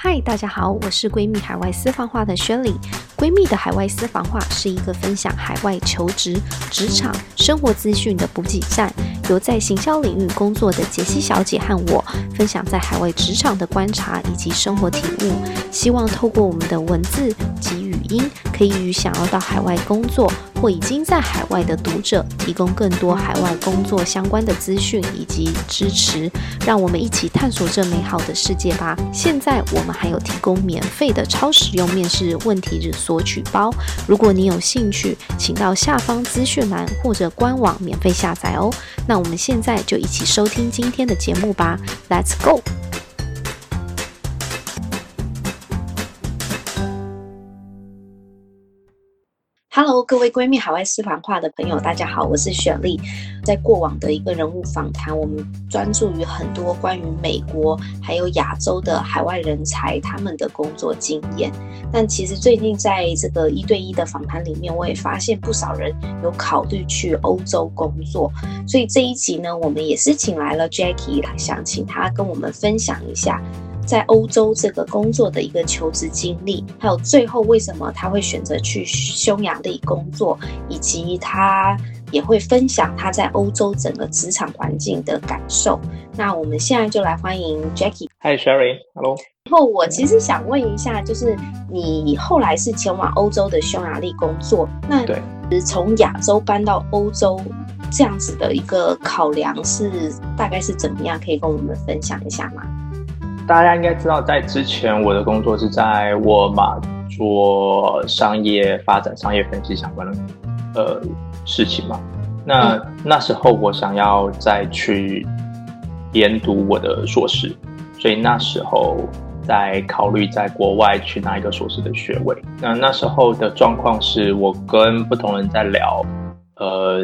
嗨，大家好，我是闺蜜海外私房话的宣礼。闺蜜的海外私房话是一个分享海外求职、职场、生活资讯的补给站，由在行销领域工作的杰西小姐和我分享在海外职场的观察以及生活体悟，希望透过我们的文字给予因，可以与想要到海外工作或已经在海外的读者提供更多海外工作相关的资讯以及支持，让我们一起探索这美好的世界吧。现在我们。还有提供免费的超实用面试问题的索取包，如果你有兴趣，请到下方资讯栏或者官网免费下载哦。那我们现在就一起收听今天的节目吧，Let's go go！Hello，各位闺蜜海外私房话的朋友，大家好，我是雪莉。在过往的一个人物访谈，我们专注于很多关于美国还有亚洲的海外人才他们的工作经验。但其实最近在这个一对一的访谈里面，我也发现不少人有考虑去欧洲工作。所以这一集呢，我们也是请来了 Jackie，想请他跟我们分享一下。在欧洲这个工作的一个求职经历，还有最后为什么他会选择去匈牙利工作，以及他也会分享他在欧洲整个职场环境的感受。那我们现在就来欢迎 Jackie。Hi Sherry，Hello。然后我其实想问一下，就是你后来是前往欧洲的匈牙利工作，那从亚洲搬到欧洲这样子的一个考量是大概是怎么样？可以跟我们分享一下吗？大家应该知道，在之前我的工作是在沃尔玛做商业发展、商业分析相关的呃事情嘛。那、嗯、那时候我想要再去研读我的硕士，所以那时候在考虑在国外去拿一个硕士的学位。那那时候的状况是我跟不同人在聊，呃，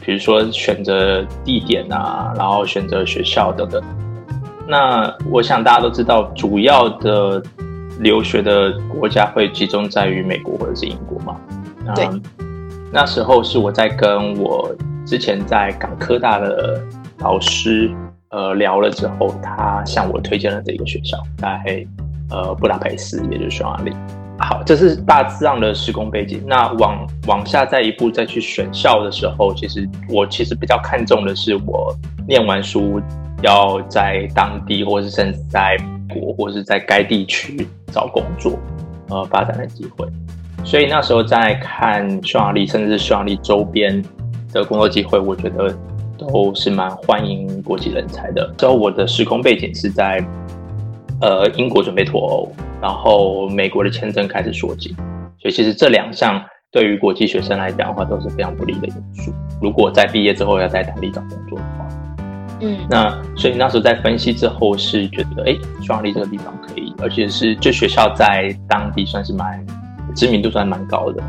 比如说选择地点啊，然后选择学校等等。那我想大家都知道，主要的留学的国家会集中在于美国或者是英国嘛。对。那时候是我在跟我之前在港科大的老师呃聊了之后，他向我推荐了这个学校，在呃布达佩斯，也就是匈牙利。好，这是大致上的时空背景。那往往下再一步再去选校的时候，其实我其实比较看重的是我念完书。要在当地，或是甚至在国，或是在该地区找工作，呃，发展的机会。所以那时候在看匈牙利，甚至是匈牙利周边的工作机会，我觉得都是蛮欢迎国际人才的。之后我的时空背景是在，呃，英国准备脱欧，然后美国的签证开始缩紧，所以其实这两项对于国际学生来讲的话都是非常不利的因素。如果在毕业之后要在当地找工作的话。嗯，那所以那时候在分析之后是觉得，哎，匈牙利这个地方可以，而且是这学校在当地算是蛮知名度算蛮高的，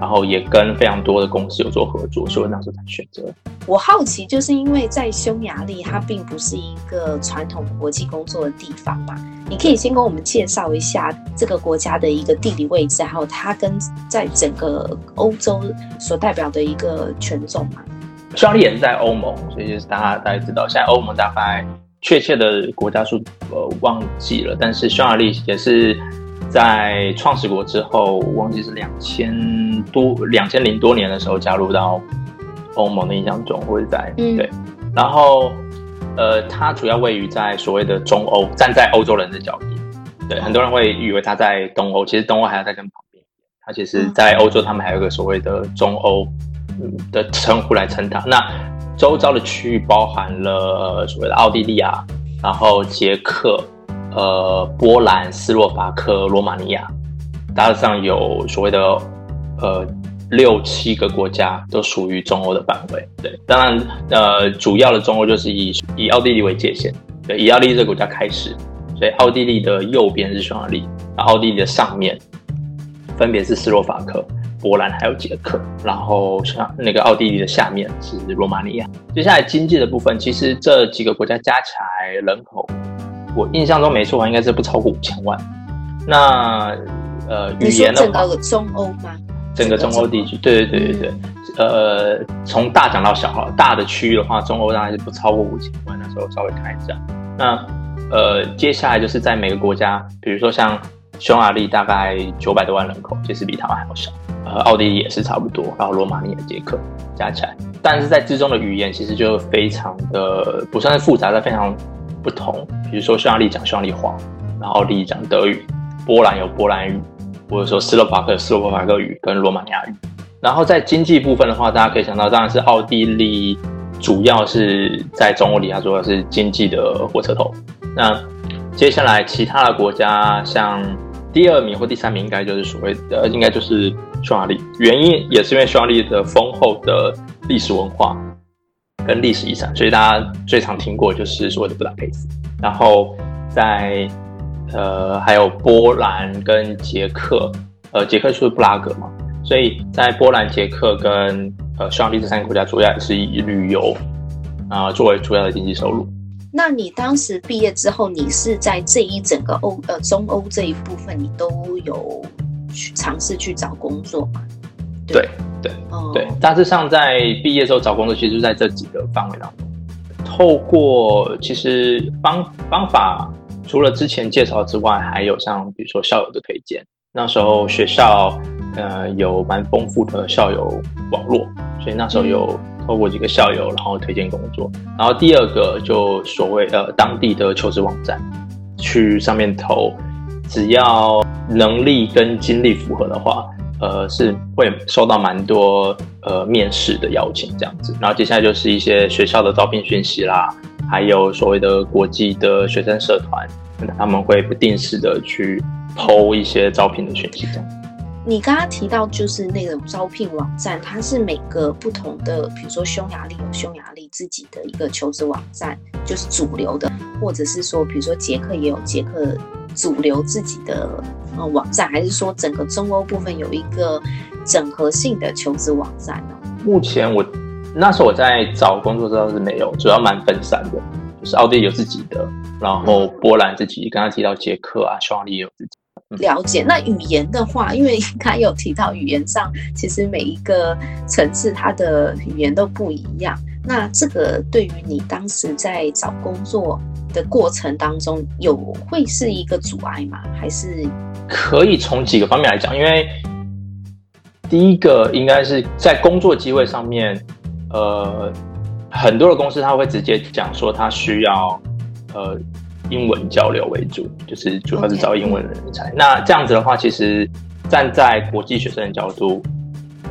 然后也跟非常多的公司有做合作，所以那时候才选择。我好奇，就是因为在匈牙利，它并不是一个传统国际工作的地方嘛，你可以先跟我们介绍一下这个国家的一个地理位置，还有它跟在整个欧洲所代表的一个权重嘛。匈牙利也是在欧盟，所以就是大家大家知道，现在欧盟大概确切的国家数呃忘记了，但是匈牙利也是在创始国之后，忘记是两千多两千零多年的时候加入到欧盟的印象中，或者在、嗯、对，然后呃，它主要位于在所谓的中欧，站在欧洲人的角度，对，很多人会以为它在东欧，其实东欧还要再更旁边，它其实在欧洲，他们还有一个所谓的中欧。的称呼来称它。那周遭的区域包含了所谓的奥地利啊，然后捷克、呃波兰、斯洛伐克、罗马尼亚，大致上有所谓的呃六七个国家都属于中欧的范围。对，当然呃主要的中欧就是以以奥地利为界限，对，以奥地利这个国家开始，所以奥地利的右边是匈牙利，然后奥地利的上面分别是斯洛伐克。波兰还有捷克，然后像那个奥地利的下面是罗马尼亚。接下来经济的部分，其实这几个国家加起来人口，我印象中没错，应该是不超过五千万。那呃，语言的话，整个中欧吗？整个中欧地区，对对对对对。呃，从大讲到小哈，大的区域的话，中欧当然是不超过五千万。那时候稍微看一下，那呃，接下来就是在每个国家，比如说像匈牙利大概九百多万人口，其实比台湾还要小。呃，奥地利也是差不多，然后罗马尼亚、捷克加起来，但是在之中的语言其实就非常的不算是复杂，但非常不同。比如说匈牙利讲匈牙利话，然后奥地利讲德语，波兰有波兰语，或者说斯洛伐克斯洛伐克语跟罗马尼亚语。然后在经济部分的话，大家可以想到，当然是奥地利主要是在中欧里，它主要是经济的火车头。那接下来其他的国家，像第二名或第三名，应该就是所谓的，应该就是匈牙利。原因也是因为匈牙利的丰厚的历史文化跟历史遗产，所以大家最常听过就是所谓的布达佩斯。然后在呃还有波兰跟捷克，呃捷克就是布拉格嘛。所以在波兰、捷克跟呃匈牙利这三个国家，主要也是以旅游啊、作为主要的经济收入。那你当时毕业之后，你是在这一整个欧呃中欧这一部分，你都有去尝试去找工作嘛？对对、哦、对，大致上在毕业之后找工作，其实就在这几个范围当中。透过其实方方法，除了之前介绍之外，还有像比如说校友的推荐，那时候学校。呃，有蛮丰富的校友网络，所以那时候有透过几个校友，然后推荐工作。然后第二个就所谓的当地的求职网站，去上面投，只要能力跟经历符合的话，呃，是会收到蛮多呃面试的邀请这样子。然后接下来就是一些学校的招聘讯息啦，还有所谓的国际的学生社团，他们会不定时的去偷一些招聘的讯息这样。你刚刚提到就是那种招聘网站，它是每个不同的，比如说匈牙利有匈牙利自己的一个求职网站，就是主流的，或者是说，比如说捷克也有捷克主流自己的网站，还是说整个中欧部分有一个整合性的求职网站呢？目前我那时候我在找工作时候是没有，主要蛮分散的，就是奥地利有自己的，然后波兰自己，刚刚提到捷克啊，匈牙利也有自己。了解。那语言的话，因为刚才有提到语言上，其实每一个层次它的语言都不一样。那这个对于你当时在找工作的过程当中，有会是一个阻碍吗？还是可以从几个方面来讲？因为第一个应该是在工作机会上面，呃，很多的公司他会直接讲说他需要，呃。英文交流为主，就是主要是招英文的人才。Okay. 那这样子的话，其实站在国际学生的角度，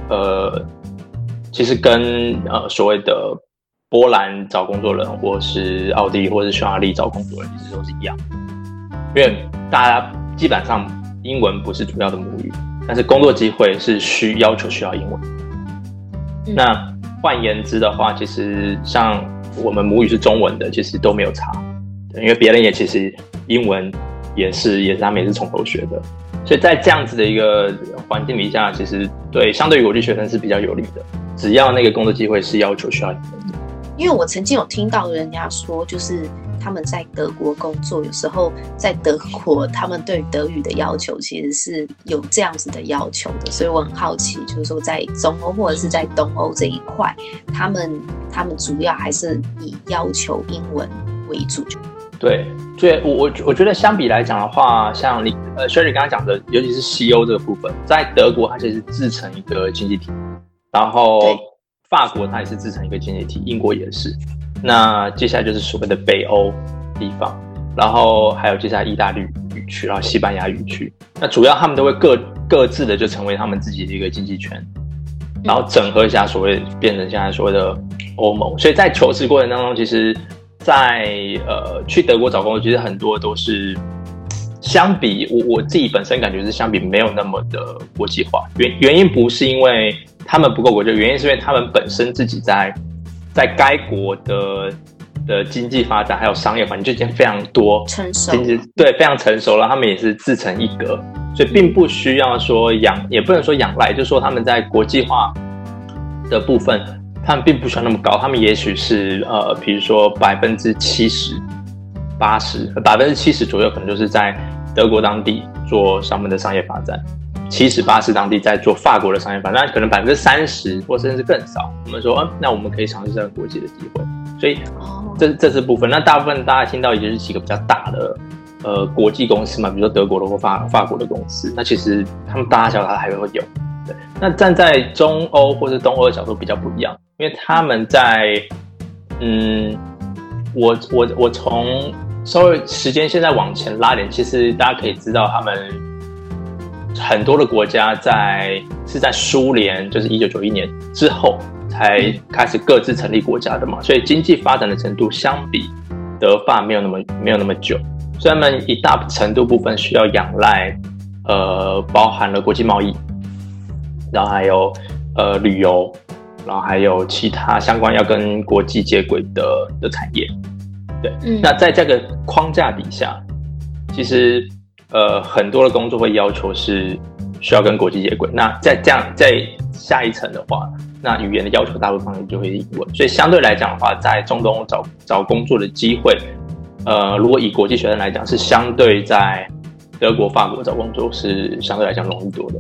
呃，其实跟呃所谓的波兰找工作人，或是奥地利或是匈牙利找工作人，其实都是一样。因为大家基本上英文不是主要的母语，但是工作机会是需要求需要英文。嗯、那换言之的话，其实像我们母语是中文的，其实都没有差。因为别人也其实英文也是也是他们也是从头学的，所以在这样子的一个环境底下，其实对相对于国际学生是比较有利的。只要那个工作机会是要求需要英文的。因为我曾经有听到人家说，就是他们在德国工作，有时候在德国他们对德语的要求其实是有这样子的要求的，所以我很好奇，就是说在中欧或者是在东欧这一块，他们他们主要还是以要求英文为主。对，所以我我我觉得相比来讲的话，像你呃，Sherry 刚刚讲的，尤其是西欧这个部分，在德国它其实是自成一个经济体，然后法国它也是自成一个经济体，英国也是。那接下来就是所谓的北欧地方，然后还有接下来意大利语区，然后西班牙语区，那主要他们都会各各自的就成为他们自己的一个经济圈，然后整合一下，所谓变成现在所谓的欧盟。所以在求职过程当中，其实。在呃，去德国找工作，其实很多都是相比我我自己本身感觉是相比没有那么的国际化。原原因不是因为他们不够国际，原因是因为他们本身自己在在该国的的经济发展还有商业环境就已经非常多成熟，经济对非常成熟了。他们也是自成一格，所以并不需要说仰，也不能说仰赖，就是说他们在国际化的部分。他们并不需要那么高，他们也许是呃，比如说百分之七十、八十，百分之七十左右，可能就是在德国当地做他们的商业发展，七十八十当地在做法国的商业发展，那可能百分之三十或甚至更少。我们说，嗯，那我们可以尝试这个国际的机会。所以，这这是部分。那大部分大家听到也就是几个比较大的呃国际公司嘛，比如说德国的或法法国的公司。那其实他们大大小小还会有。对，那站在中欧或者东欧的角度比较不一样，因为他们在嗯，我我我从稍微时间现在往前拉点，其实大家可以知道他们很多的国家在是在苏联，就是一九九一年之后。才开始各自成立国家的嘛，所以经济发展的程度相比德法没有那么没有那么久，所以他们一大程度部分需要仰赖，呃，包含了国际贸易，然后还有呃旅游，然后还有其他相关要跟国际接轨的的产业，对，嗯，那在这个框架底下，其实呃很多的工作会要求是需要跟国际接轨，那在这样在下一层的话。那语言的要求大部分就会英文，所以相对来讲的话，在中东找找工作的机会，呃，如果以国际学生来讲，是相对在德国、法国找工作是相对来讲容易多的。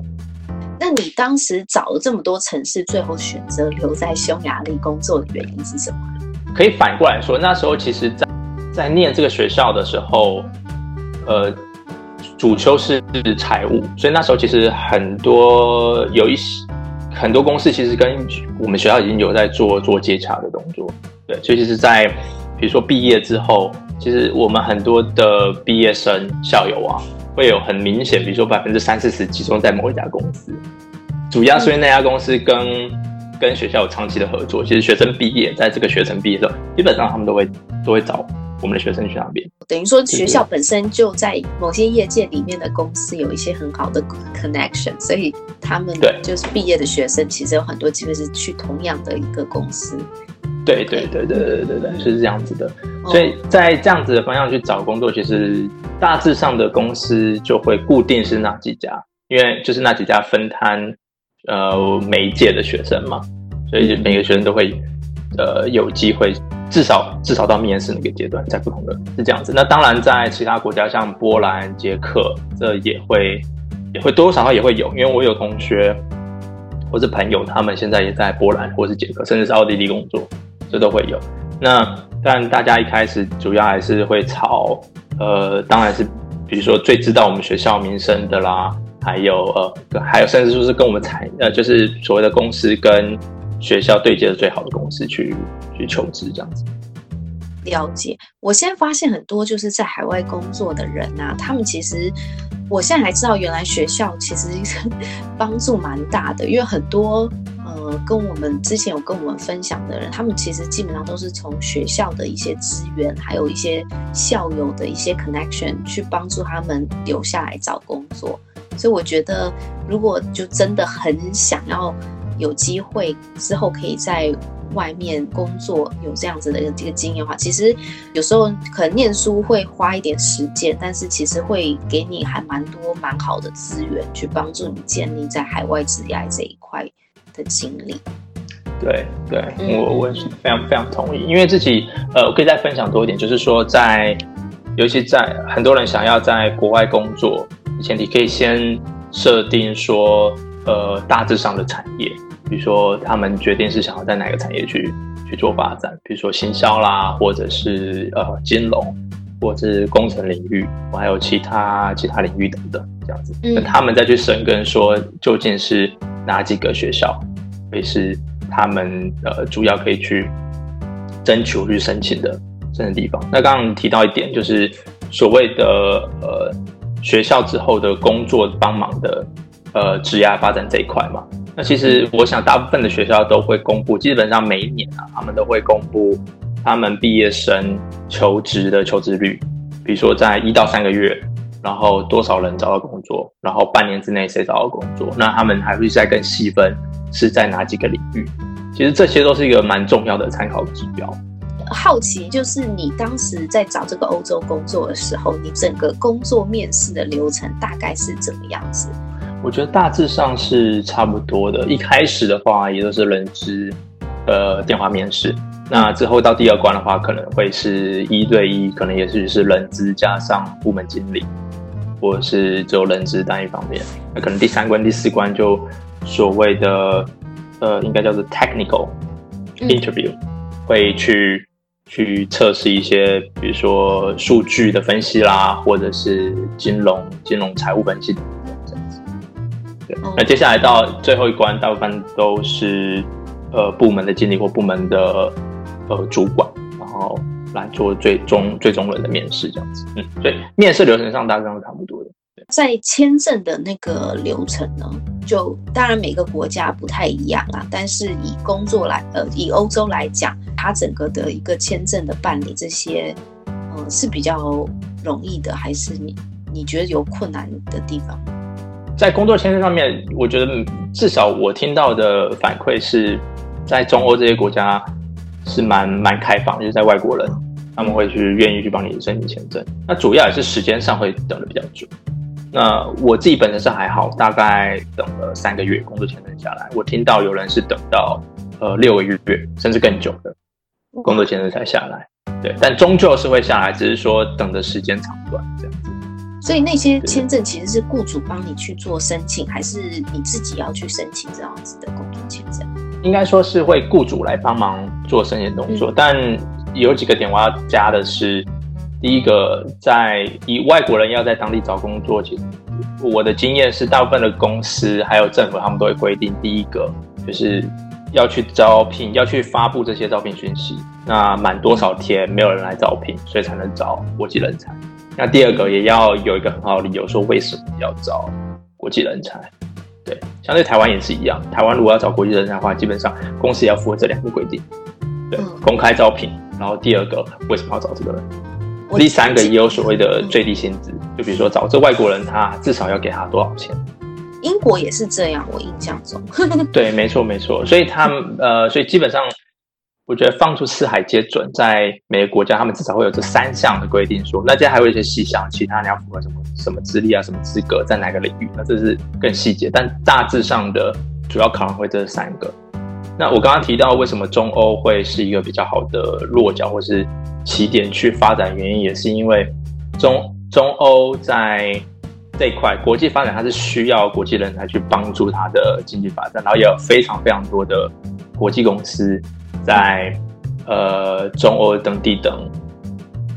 那你当时找了这么多城市，最后选择留在匈牙利工作的原因是什么？可以反过来说，那时候其实在在念这个学校的时候，呃，主修是财务，所以那时候其实很多有一些。很多公司其实跟我们学校已经有在做做接洽的动作，对，所以其实，在比如说毕业之后，其实我们很多的毕业生校友啊，会有很明显，比如说百分之三四十集中在某一家公司，主要是因为那家公司跟跟学校有长期的合作，其实学生毕业，在这个学生毕业的时候，基本上他们都会都会找。我们的学生去那边，等于说学校本身就在某些业界里面的公司有一些很好的 connection，所以他们就是毕业的学生，其实有很多机会是去同样的一个公司。对对对对对对对，就是这样子的。所以在这样子的方向去找工作，其实大致上的公司就会固定是那几家，因为就是那几家分摊呃每一届的学生嘛，所以每个学生都会呃有机会。至少至少到面试那个阶段，在不同的是这样子。那当然，在其他国家像波兰、捷克，这也会也会多多少少也会有，因为我有同学或是朋友，他们现在也在波兰或是捷克，甚至是奥地利工作，这都会有。那但大家一开始主要还是会朝呃，当然是比如说最知道我们学校名声的啦，还有呃，还有甚至说是跟我们财呃，就是所谓的公司跟。学校对接的最好的公司去去求职，这样子。了解。我现在发现很多就是在海外工作的人啊，他们其实，我现在还知道原来学校其实 帮助蛮大的，因为很多呃跟我们之前有跟我们分享的人，他们其实基本上都是从学校的一些资源，还有一些校友的一些 connection 去帮助他们留下来找工作。所以我觉得，如果就真的很想要。有机会之后可以在外面工作，有这样子的一个这个经验的话，其实有时候可能念书会花一点时间，但是其实会给你还蛮多蛮好的资源，去帮助你建立在海外职业这一块的经历。对对，我我是非常非常同意，因为自己呃，我可以再分享多一点，就是说在，尤其在很多人想要在国外工作，前提可以先设定说呃大致上的产业。比如说，他们决定是想要在哪个产业去去做发展，比如说行销啦，或者是呃金融，或者是工程领域，还有其他其他领域等等这样子。那、嗯、他们再去深耕说，究竟是哪几个学校会是他们呃主要可以去征求去申请的这个地方。那刚刚提到一点，就是所谓的呃学校之后的工作帮忙的呃职业发展这一块嘛。那其实我想，大部分的学校都会公布，基本上每一年啊，他们都会公布他们毕业生求职的求职率，比如说在一到三个月，然后多少人找到工作，然后半年之内谁找到工作，那他们还会再更细分是在哪几个领域。其实这些都是一个蛮重要的参考指标。好奇就是你当时在找这个欧洲工作的时候，你整个工作面试的流程大概是怎么样子？我觉得大致上是差不多的。一开始的话，也都是人资呃电话面试。那之后到第二关的话，可能会是一对一，可能也许是人资加上部门经理，或者是只有人资单一方面。那可能第三关、第四关就所谓的呃，应该叫做 technical interview，会去去测试一些，比如说数据的分析啦，或者是金融、金融财务分析那接下来到最后一关，大部分都是呃部门的经理或部门的呃主管，然后来做最终最终人的面试这样子。嗯，所以面试流程上大致上是差不多的。在签证的那个流程呢，就当然每个国家不太一样啦，但是以工作来，呃，以欧洲来讲，它整个的一个签证的办理这些，呃，是比较容易的，还是你你觉得有困难的地方？在工作签证上面，我觉得至少我听到的反馈是在中欧这些国家是蛮蛮开放，就是在外国人他们会去愿意去帮你申请签证，那主要也是时间上会等得比较久。那我自己本身是还好，大概等了三个月工作签证下来。我听到有人是等到呃六个月，甚至更久的工作签证才下来。对，但终究是会下来，只是说等的时间长短这样。所以那些签证其实是雇主帮你去做申请，还是你自己要去申请这样子的工作签证？应该说是会雇主来帮忙做申请动作，嗯、但有几个点我要加的是。第一个，在以外国人要在当地找工作，其实我的经验是，大部分的公司还有政府，他们都会规定，第一个就是要去招聘，要去发布这些招聘讯息。那满多少天没有人来招聘，所以才能找国际人才。那第二个也要有一个很好的理由，说为什么要招国际人才。对，相对台湾也是一样，台湾如果要找国际人才的话，基本上公司也要符合这两个规定。对，公开招聘，然后第二个为什么要找这个人？第三个也有所谓的最低薪资，就比如说找这外国人，他至少要给他多少钱？英国也是这样，我印象中。对，没错，没错。所以他们呃，所以基本上，我觉得放出四海皆准，在每个国家，他们至少会有这三项的规定说，那这还有一些细项，其他你要符合什么什么资历啊，什么资格，在哪个领域，那这是更细节。但大致上的主要考量会这三个。那我刚刚提到为什么中欧会是一个比较好的落脚或是起点去发展，原因也是因为中中欧在这一块国际发展，它是需要国际人才去帮助它的经济发展，然后也有非常非常多的国际公司在呃中欧等地等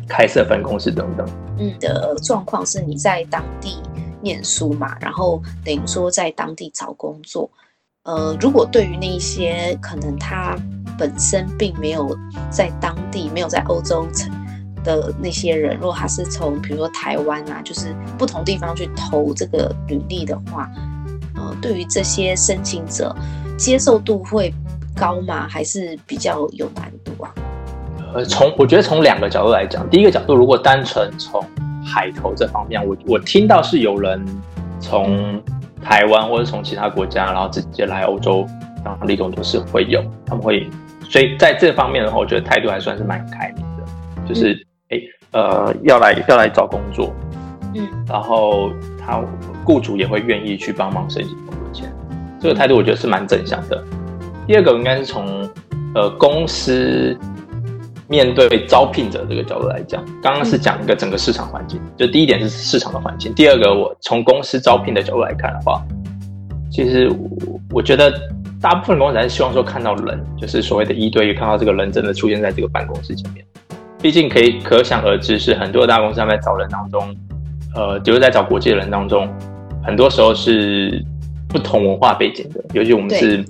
开设分公司等等。嗯，的状况是你在当地念书嘛，然后等于说在当地找工作。呃，如果对于那一些可能他本身并没有在当地，没有在欧洲城的那些人，如果他是从比如说台湾啊，就是不同地方去投这个履历的话，呃，对于这些申请者接受度会高吗？还是比较有难度啊？呃，从我觉得从两个角度来讲，第一个角度，如果单纯从海投这方面，我我听到是有人从。台湾或者从其他国家，然后直接来欧洲当地工作是会有，他们会，所以在这方面的话，我觉得态度还算是蛮开明的，就是哎、呃，要来要来找工作，嗯，然后他雇主也会愿意去帮忙申请工作签，这个态度我觉得是蛮正向的。第二个应该是从呃公司。面对招聘者这个角度来讲，刚刚是讲一个整个市场环境，就第一点是市场的环境。第二个，我从公司招聘的角度来看的话，其实我觉得大部分公司还是希望说看到人，就是所谓的一对一，看到这个人真的出现在这个办公室前面。毕竟可以可想而知，是很多大公司他们在找人当中，呃，就是在找国际的人当中，很多时候是不同文化背景的，尤其我们是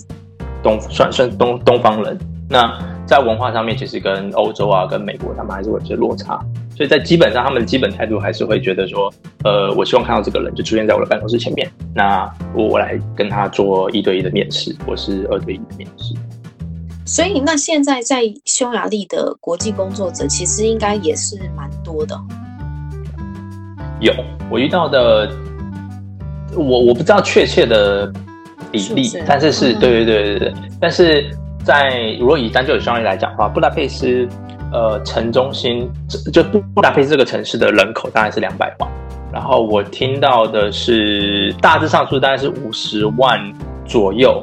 东算算东东方人，那。在文化上面，其实跟欧洲啊、跟美国，他们还是会有些落差，所以在基本上，他们的基本态度还是会觉得说，呃，我希望看到这个人就出现在我的办公室前面，那我我来跟他做一对一的面试，或是二对一的面试。所以，那现在在匈牙利的国际工作者，其实应该也是蛮多的。有，我遇到的，我我不知道确切的比例，但是是、嗯、对对对对对，但是。在如果以单就以匈牙利来讲的话，布达佩斯，呃，城中心就布布达佩斯这个城市的人口大概是两百万，然后我听到的是大致上数大概是五十万左右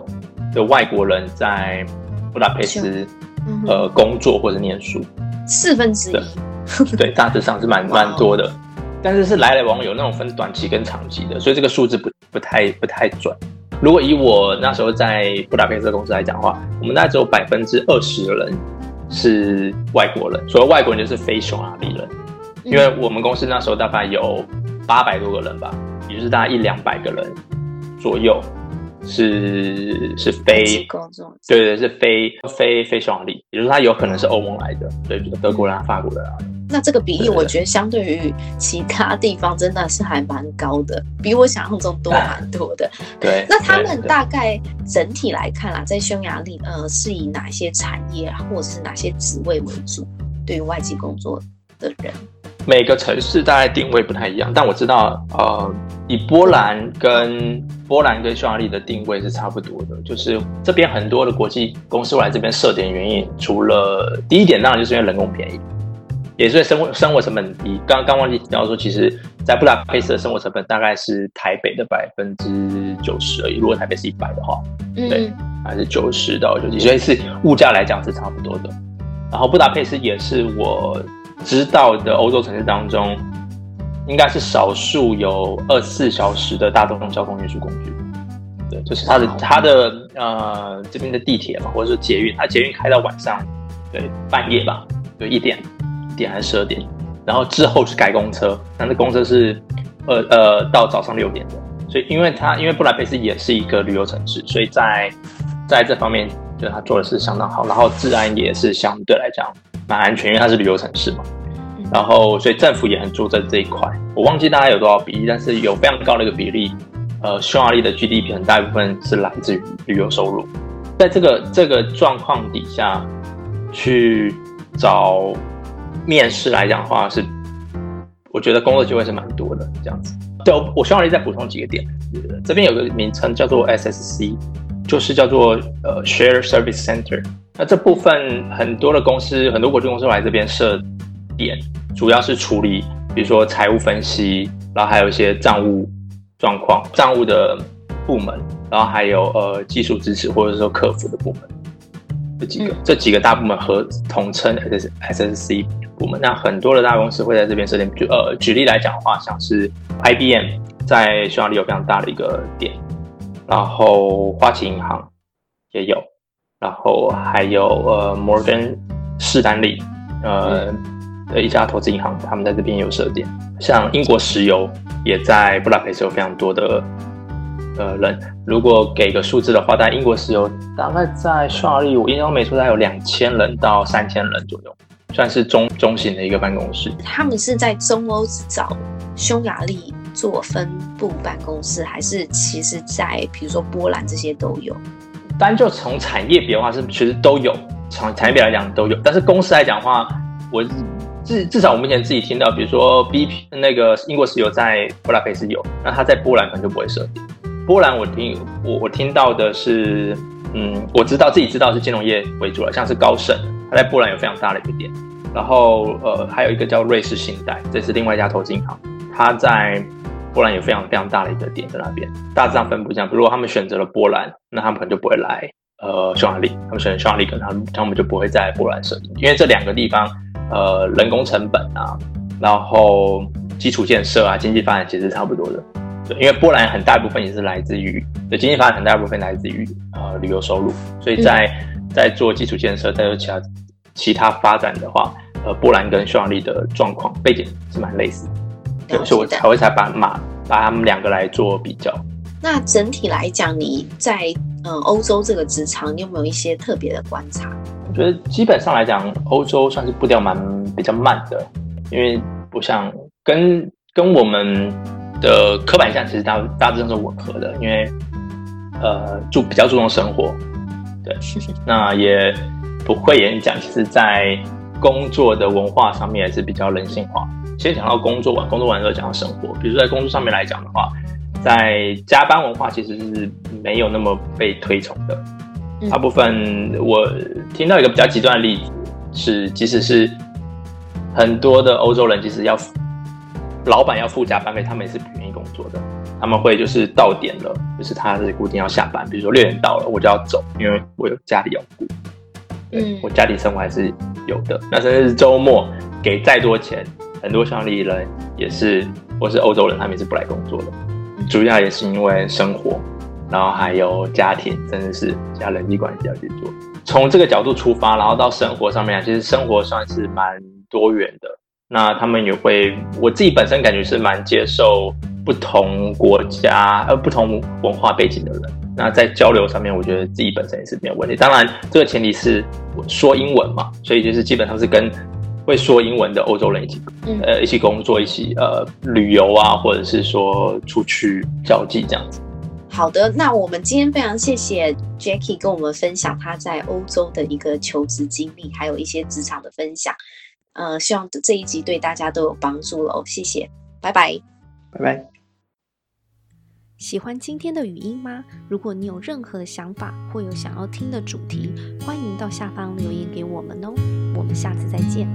的外国人在布达佩斯，呃，工作或者念书，四分之一，对，大致上是蛮 蛮多的，但是是来来往往有那种分短期跟长期的，所以这个数字不不太不太准。如果以我那时候在布达佩斯公司来讲的话，我们大概只有百分之二十的人是外国人，所谓外国人就是非匈牙利人，因为我们公司那时候大概有八百多个人吧，也就是大概一两百个人左右。是是非，对对，是非非非匈牙利，也就是他有可能是欧盟来的，对，比如德国人啊、法国人啊。那这个比例，我觉得相对于其他地方真的是还蛮高的，比我想象中多蛮多的。对，那他们大概整体来看啊，在匈牙利，呃，是以哪些产业啊，或者是哪些职位为主？对于外籍工作的人。每个城市大概定位不太一样，但我知道，呃，以波兰跟波兰跟匈牙利的定位是差不多的，就是这边很多的国际公司来这边设点原因，除了第一点当然就是因为人工便宜，也是生活生活成本低。刚刚忘记提到说，其实，在布达佩斯的生活成本大概是台北的百分之九十而已。如果台北是一百的话，对，还是九十到九十，所以是物价来讲是差不多的。然后布达佩斯也是我。知道的欧洲城市当中，应该是少数有二十四小时的大众交通运输工具。对，就是它的它的呃这边的地铁嘛，或者说捷运，它捷运开到晚上，对，半夜吧，对，一点一点还是十二点，然后之后是改公车，但是公车是呃呃到早上六点的。所以因为它因为布达佩斯也是一个旅游城市，所以在在这方面，就它做的是相当好，然后治安也是相对来讲。蛮安全，因为它是旅游城市嘛，然后所以政府也很注重这一块。我忘记大概有多少比例，但是有非常高的一个比例。呃，匈牙利的 GDP 很大一部分是来自于旅游收入。在这个这个状况底下，去找面试来讲的话，是我觉得工作机会是蛮多的。这样子，对，我希望你再补充几个点。这边有个名称叫做 SSC，就是叫做呃 Share Service Center。那这部分很多的公司，很多国际公司来这边设点，主要是处理，比如说财务分析，然后还有一些账务状况、账务的部门，然后还有呃技术支持或者说客服的部门，这几个这几个大部门合统称 S S S C 部门。那很多的大公司会在这边设点，就呃举例来讲的话，像是 I B M 在匈牙利有非常大的一个点，然后花旗银行也有。然后还有呃，摩根士丹利，呃的一家投资银行，他们在这边有设点。像英国石油也在布达佩斯有非常多的呃人。如果给个数字的话，在英国石油大概在匈牙利，我印象没错，大概有两千人到三千人左右，算是中中型的一个办公室。他们是在中欧找匈牙利做分部办公室，还是其实在比如说波兰这些都有？单就从产业别的话，是其实都有，从产业别来讲都有。但是公司来讲的话，我至至少我目前自己听到，比如说 BP 那个英国石油在布拉佩斯有，那它在波兰可能就不会设点。波兰我听我我听到的是，嗯，我知道自己知道是金融业为主了，像是高盛，它在波兰有非常大的一个点。然后呃，还有一个叫瑞士信贷，这是另外一家投资银行，它在。波兰有非常非常大的一个点在那边，大致上分布这样。如果他们选择了波兰，那他们可能就不会来呃匈牙利；他们选择匈牙利，可能他们他们就不会在波兰设定，因为这两个地方呃人工成本啊，然后基础建设啊，经济发展其实差不多的。对，因为波兰很大一部分也是来自于对经济发展，很大一部分来自于呃旅游收入，所以在在做基础建设，在做其他其他发展的话，呃，波兰跟匈牙利的状况背景是蛮类似的。对，所以我才会才把马把他们两个来做比较。那整体来讲，你在嗯欧洲这个职场，你有没有一些特别的观察？我觉得基本上来讲，欧洲算是步调蛮比较慢的，因为不像跟跟我们的刻板印象其实大大致上是吻合的，因为呃注比较注重生活，对，那也不会演讲，其实在工作的文化上面也是比较人性化。先讲到工作完，工作完之后讲到生活。比如说在工作上面来讲的话，在加班文化其实是没有那么被推崇的。大部分我听到一个比较极端的例子是，即使是很多的欧洲人，其实要老板要付加班费，他们也是不愿意工作的。他们会就是到点了，就是他是固定要下班，比如说六点到了，我就要走，因为我有家里要顾。嗯，我家里生活还是有的。那甚至是周末给再多钱。很多匈牙利人也是，或是欧洲人，他们也是不来工作的，主要也是因为生活，然后还有家庭，甚至是其他人际关系要去做。从这个角度出发，然后到生活上面，其实生活算是蛮多元的。那他们也会，我自己本身感觉是蛮接受不同国家呃不同文化背景的人。那在交流上面，我觉得自己本身也是没有问题。当然，这个前提是说英文嘛，所以就是基本上是跟会说英文的欧洲人一起，呃，一起工作，一起呃旅游啊，或者是说出去交际这样子。好的，那我们今天非常谢谢 Jackie 跟我们分享他在欧洲的一个求职经历，还有一些职场的分享。呃，希望这一集对大家都有帮助喽，谢谢，拜拜，拜拜。喜欢今天的语音吗？如果你有任何的想法或有想要听的主题，欢迎到下方留言给我们哦。我们下次再见。